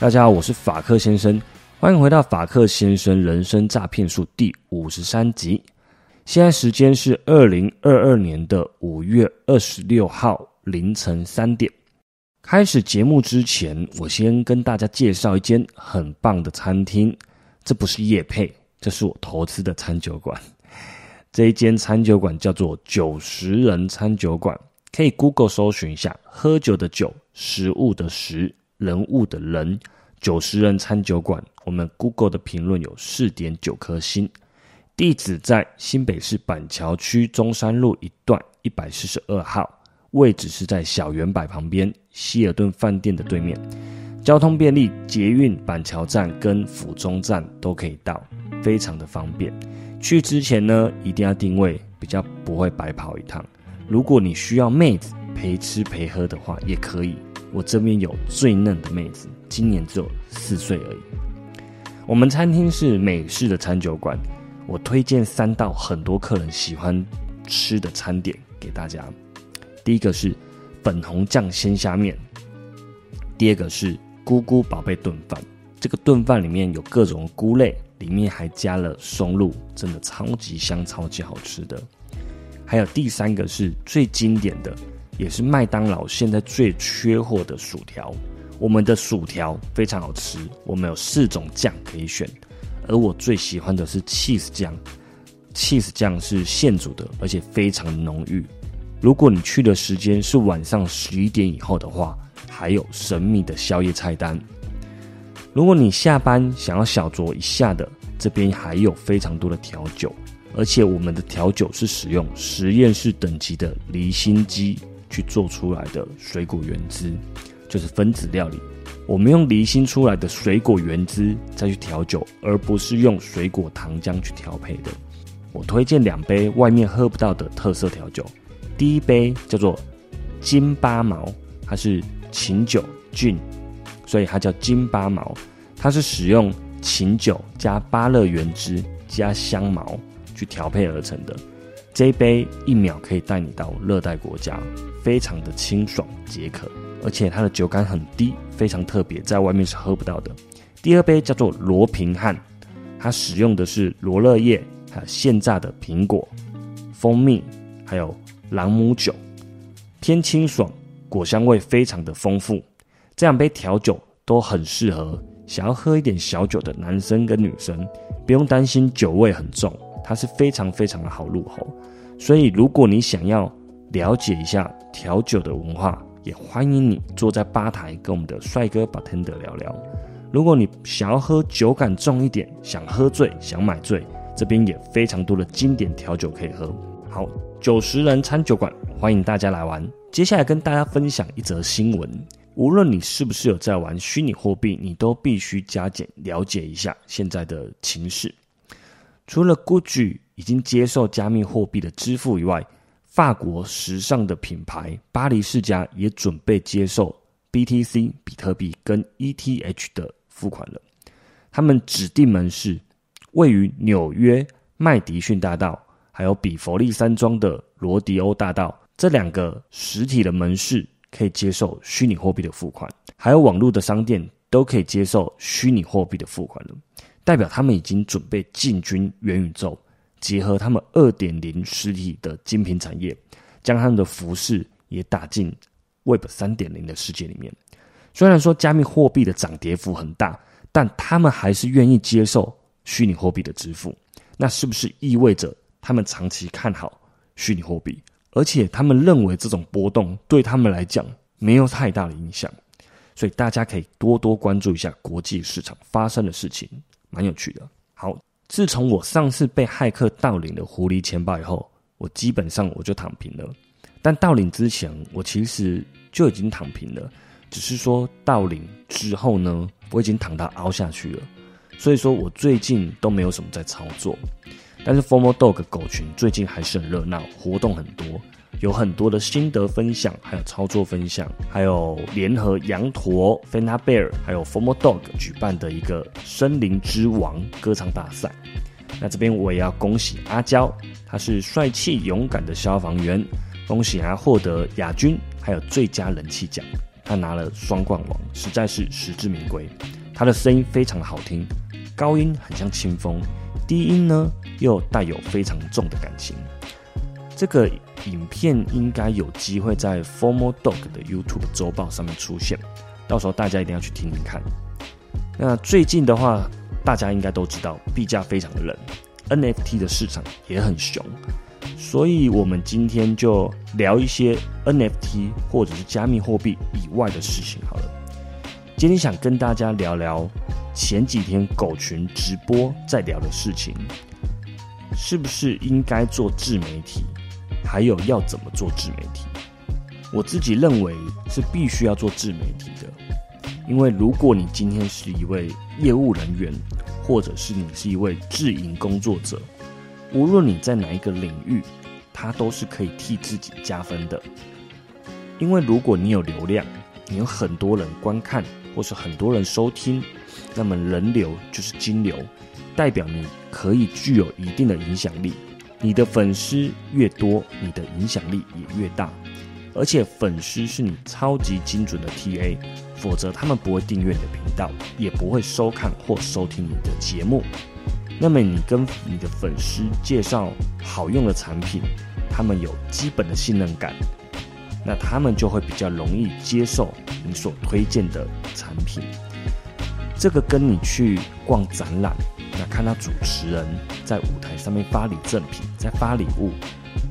大家好，我是法克先生，欢迎回到法克先生人生诈骗术第五十三集。现在时间是二零二二年的五月二十六号凌晨三点。开始节目之前，我先跟大家介绍一间很棒的餐厅。这不是夜配，这是我投资的餐酒馆。这一间餐酒馆叫做九十人餐酒馆，可以 Google 搜寻一下“喝酒的酒，食物的食，人物的人”。九十人餐酒馆，我们 Google 的评论有四点九颗星。地址在新北市板桥区中山路一段一百四十二号，位置是在小圆柏旁边希尔顿饭店的对面，交通便利，捷运板桥站跟府中站都可以到，非常的方便。去之前呢，一定要定位，比较不会白跑一趟。如果你需要妹子陪吃陪喝的话，也可以。我这边有最嫩的妹子，今年只有四岁而已。我们餐厅是美式的餐酒馆，我推荐三道很多客人喜欢吃的餐点给大家。第一个是粉红酱鲜虾面，第二个是咕咕宝贝炖饭。这个炖饭里面有各种菇类。里面还加了松露，真的超级香、超级好吃的。还有第三个是最经典的，也是麦当劳现在最缺货的薯条。我们的薯条非常好吃，我们有四种酱可以选，而我最喜欢的是 cheese 酱。cheese 酱是现煮的，而且非常浓郁。如果你去的时间是晚上十一点以后的话，还有神秘的宵夜菜单。如果你下班想要小酌一下的，这边还有非常多的调酒，而且我们的调酒是使用实验室等级的离心机去做出来的水果原汁，就是分子料理。我们用离心出来的水果原汁再去调酒，而不是用水果糖浆去调配的。我推荐两杯外面喝不到的特色调酒，第一杯叫做金八毛，它是琴酒菌。所以它叫金八毛，它是使用琴酒加芭乐原汁加香茅去调配而成的。这一杯一秒可以带你到热带国家，非常的清爽解渴，而且它的酒感很低，非常特别，在外面是喝不到的。第二杯叫做罗平汉，它使用的是罗勒叶，还有现榨的苹果、蜂蜜，还有朗姆酒，偏清爽，果香味非常的丰富。这两杯调酒都很适合想要喝一点小酒的男生跟女生，不用担心酒味很重，它是非常非常的好入口。所以，如果你想要了解一下调酒的文化，也欢迎你坐在吧台跟我们的帅哥 bartender 聊聊。如果你想要喝酒感重一点，想喝醉想买醉，这边也非常多的经典调酒可以喝。好，九十人餐酒馆，欢迎大家来玩。接下来跟大家分享一则新闻。无论你是不是有在玩虚拟货币，你都必须加减了解一下现在的情势。除了 Gucci 已经接受加密货币的支付以外，法国时尚的品牌巴黎世家也准备接受 BTC 比特币跟 ETH 的付款了。他们指定门市位于纽约麦迪逊大道，还有比佛利山庄的罗迪欧大道这两个实体的门市。可以接受虚拟货币的付款，还有网络的商店都可以接受虚拟货币的付款了，代表他们已经准备进军元宇宙，结合他们二点零实体的精品产业，将他们的服饰也打进 Web 三点零的世界里面。虽然说加密货币的涨跌幅很大，但他们还是愿意接受虚拟货币的支付，那是不是意味着他们长期看好虚拟货币？而且他们认为这种波动对他们来讲没有太大的影响，所以大家可以多多关注一下国际市场发生的事情，蛮有趣的。好，自从我上次被骇客盗领了狐狸钱包以后，我基本上我就躺平了。但盗领之前，我其实就已经躺平了，只是说盗领之后呢，我已经躺到凹下去了。所以说我最近都没有什么在操作。但是 Formal Dog 狗群最近还是很热闹，活动很多，有很多的心得分享，还有操作分享，还有联合羊驼、f e n a Bear，还有 Formal Dog 举办的一个森林之王歌唱大赛。那这边我也要恭喜阿娇，他是帅气勇敢的消防员，恭喜他获得亚军，还有最佳人气奖，他拿了双冠王，实在是实至名归。他的声音非常好听，高音很像清风。低音呢，又带有非常重的感情。这个影片应该有机会在 Formal Dog 的 YouTube 周报上面出现，到时候大家一定要去听听看。那最近的话，大家应该都知道，币价非常的冷，NFT 的市场也很熊，所以我们今天就聊一些 NFT 或者是加密货币以外的事情好了。今天想跟大家聊聊。前几天狗群直播在聊的事情，是不是应该做自媒体？还有要怎么做自媒体？我自己认为是必须要做自媒体的，因为如果你今天是一位业务人员，或者是你是一位自营工作者，无论你在哪一个领域，它都是可以替自己加分的。因为如果你有流量，你有很多人观看，或是很多人收听。那么人流就是金流，代表你可以具有一定的影响力。你的粉丝越多，你的影响力也越大。而且粉丝是你超级精准的 TA，否则他们不会订阅你的频道，也不会收看或收听你的节目。那么你跟你的粉丝介绍好用的产品，他们有基本的信任感，那他们就会比较容易接受你所推荐的产品。这个跟你去逛展览，那看到主持人在舞台上面发礼赠品，在发礼物，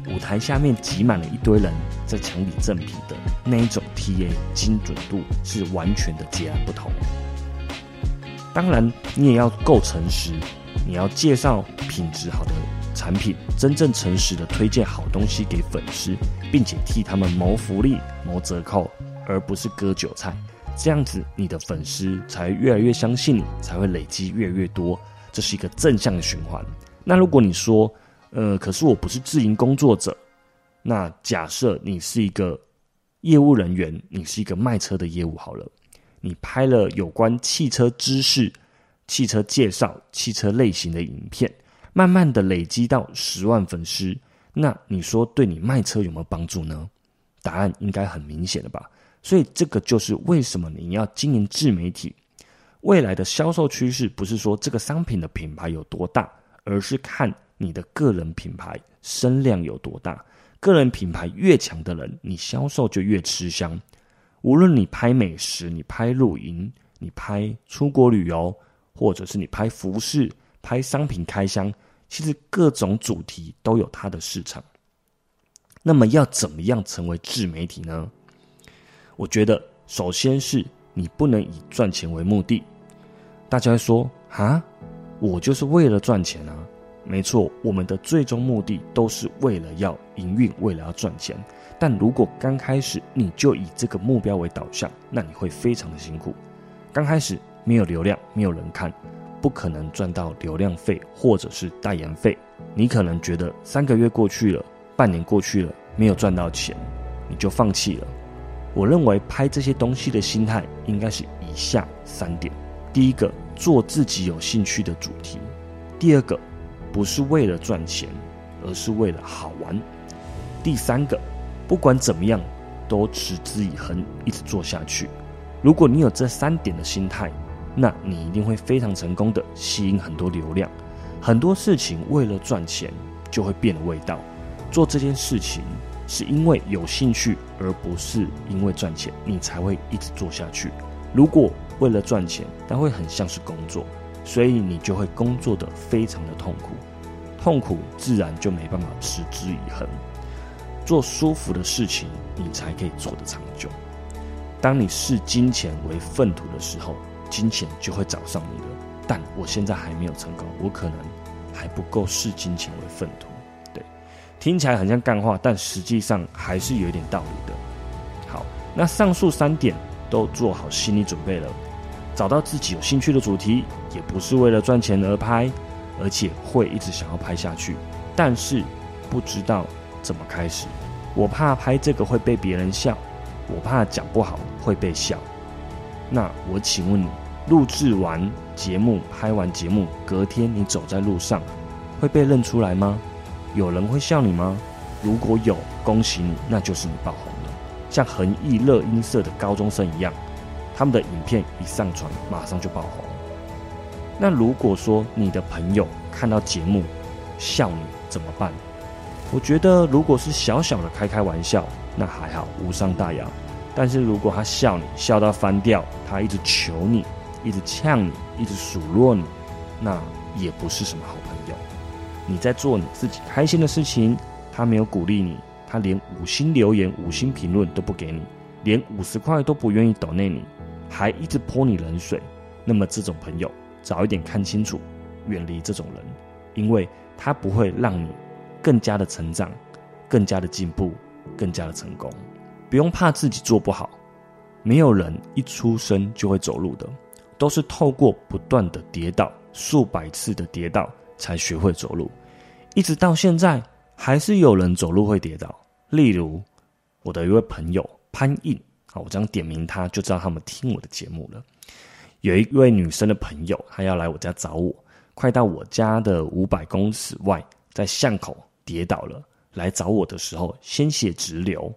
舞台下面挤满了一堆人在抢礼赠品的那一种 TA 精准度是完全的截然不同。当然，你也要够诚实，你要介绍品质好的产品，真正诚实的推荐好东西给粉丝，并且替他们谋福利、谋折扣，而不是割韭菜。这样子，你的粉丝才越来越相信你，才会累积越来越多，这是一个正向的循环。那如果你说，呃，可是我不是自营工作者，那假设你是一个业务人员，你是一个卖车的业务好了，你拍了有关汽车知识、汽车介绍、汽车类型的影片，慢慢的累积到十万粉丝，那你说对你卖车有没有帮助呢？答案应该很明显的吧。所以这个就是为什么你要经营自媒体。未来的销售趋势不是说这个商品的品牌有多大，而是看你的个人品牌声量有多大。个人品牌越强的人，你销售就越吃香。无论你拍美食、你拍露营、你拍出国旅游，或者是你拍服饰、拍商品开箱，其实各种主题都有它的市场。那么要怎么样成为自媒体呢？我觉得，首先是你不能以赚钱为目的。大家说啊，我就是为了赚钱啊。没错，我们的最终目的都是为了要营运，为了要赚钱。但如果刚开始你就以这个目标为导向，那你会非常的辛苦。刚开始没有流量，没有人看，不可能赚到流量费或者是代言费。你可能觉得三个月过去了，半年过去了，没有赚到钱，你就放弃了。我认为拍这些东西的心态应该是以下三点：第一个，做自己有兴趣的主题；第二个，不是为了赚钱，而是为了好玩；第三个，不管怎么样都持之以恒，一直做下去。如果你有这三点的心态，那你一定会非常成功的吸引很多流量。很多事情为了赚钱就会变了味道，做这件事情。是因为有兴趣，而不是因为赚钱，你才会一直做下去。如果为了赚钱，那会很像是工作，所以你就会工作的非常的痛苦，痛苦自然就没办法持之以恒。做舒服的事情，你才可以做得长久。当你视金钱为粪土的时候，金钱就会找上你了。但我现在还没有成功，我可能还不够视金钱为粪土。听起来很像干话，但实际上还是有一点道理的。好，那上述三点都做好心理准备了，找到自己有兴趣的主题，也不是为了赚钱而拍，而且会一直想要拍下去，但是不知道怎么开始。我怕拍这个会被别人笑，我怕讲不好会被笑。那我请问你，录制完节目、拍完节目，隔天你走在路上，会被认出来吗？有人会笑你吗？如果有，恭喜你，那就是你爆红了，像恒毅乐音社的高中生一样，他们的影片一上传，马上就爆红。那如果说你的朋友看到节目笑你怎么办？我觉得如果是小小的开开玩笑，那还好，无伤大雅。但是如果他笑你笑到翻掉，他一直求你，一直呛你，一直数落你，那也不是什么好朋友。你在做你自己开心的事情，他没有鼓励你，他连五星留言、五星评论都不给你，连五十块都不愿意抖内你，还一直泼你冷水。那么这种朋友，早一点看清楚，远离这种人，因为他不会让你。更加的成长，更加的进步，更加的成功，不用怕自己做不好。没有人一出生就会走路的，都是透过不断的跌倒，数百次的跌倒才学会走路。一直到现在，还是有人走路会跌倒。例如我的一位朋友潘印，啊，我这样点名他，就知道他们听我的节目了。有一位女生的朋友，她要来我家找我，快到我家的五百公尺外，在巷口。跌倒了，来找我的时候鲜血直流，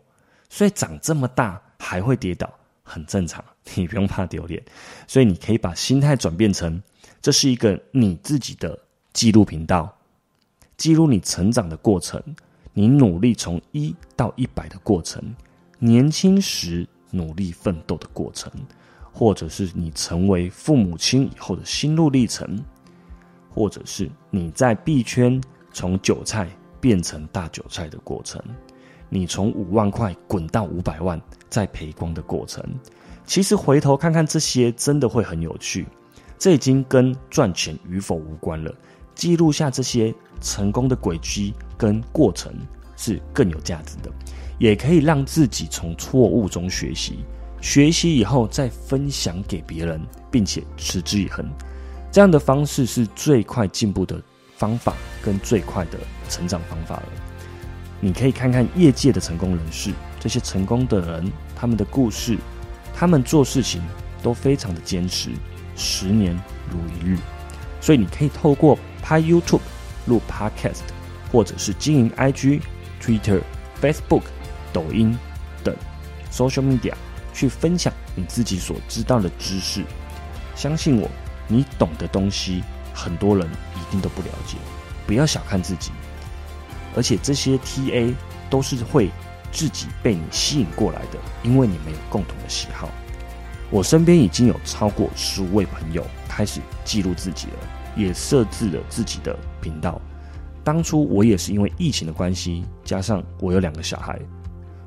所以长这么大还会跌倒，很正常，你不用怕丢脸。所以你可以把心态转变成，这是一个你自己的记录频道，记录你成长的过程，你努力从一到一百的过程，年轻时努力奋斗的过程，或者是你成为父母亲以后的心路历程，或者是你在币圈从韭菜。变成大韭菜的过程，你从五万块滚到五百万再赔光的过程，其实回头看看这些，真的会很有趣。这已经跟赚钱与否无关了，记录下这些成功的轨迹跟过程是更有价值的，也可以让自己从错误中学习，学习以后再分享给别人，并且持之以恒。这样的方式是最快进步的。方法跟最快的成长方法了。你可以看看业界的成功人士，这些成功的人，他们的故事，他们做事情都非常的坚持，十年如一日。所以你可以透过拍 YouTube、录 Podcast，或者是经营 IG、Twitter、Facebook、抖音等 Social Media 去分享你自己所知道的知识。相信我，你懂的东西。很多人一定都不了解，不要小看自己，而且这些 TA 都是会自己被你吸引过来的，因为你们有共同的喜好。我身边已经有超过十五位朋友开始记录自己了，也设置了自己的频道。当初我也是因为疫情的关系，加上我有两个小孩，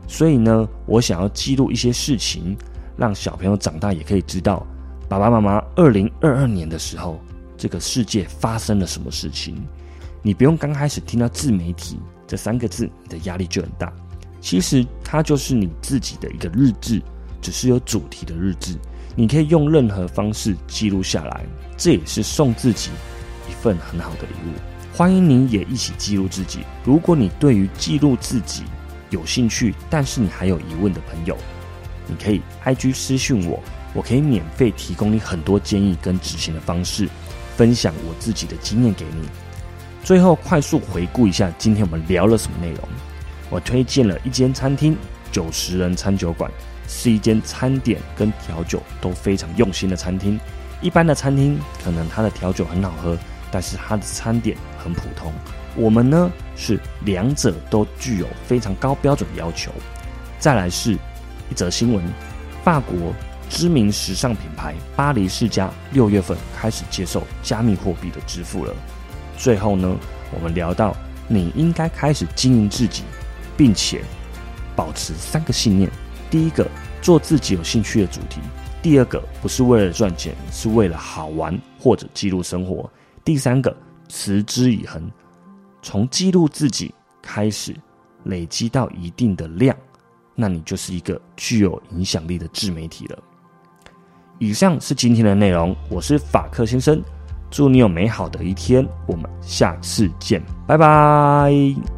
所以呢，我想要记录一些事情，让小朋友长大也可以知道爸爸妈妈二零二二年的时候。这个世界发生了什么事情？你不用刚开始听到自媒体这三个字，你的压力就很大。其实它就是你自己的一个日志，只是有主题的日志。你可以用任何方式记录下来，这也是送自己一份很好的礼物。欢迎你也一起记录自己。如果你对于记录自己有兴趣，但是你还有疑问的朋友，你可以 IG 私讯我，我可以免费提供你很多建议跟执行的方式。分享我自己的经验给你。最后快速回顾一下今天我们聊了什么内容。我推荐了一间餐厅——九十人餐酒馆，是一间餐点跟调酒都非常用心的餐厅。一般的餐厅可能它的调酒很好喝，但是它的餐点很普通。我们呢是两者都具有非常高标准的要求。再来是一则新闻：法国。知名时尚品牌巴黎世家六月份开始接受加密货币的支付了。最后呢，我们聊到你应该开始经营自己，并且保持三个信念：第一个，做自己有兴趣的主题；第二个，不是为了赚钱，是为了好玩或者记录生活；第三个，持之以恒，从记录自己开始，累积到一定的量，那你就是一个具有影响力的自媒体了。以上是今天的内容，我是法克先生，祝你有美好的一天，我们下次见，拜拜。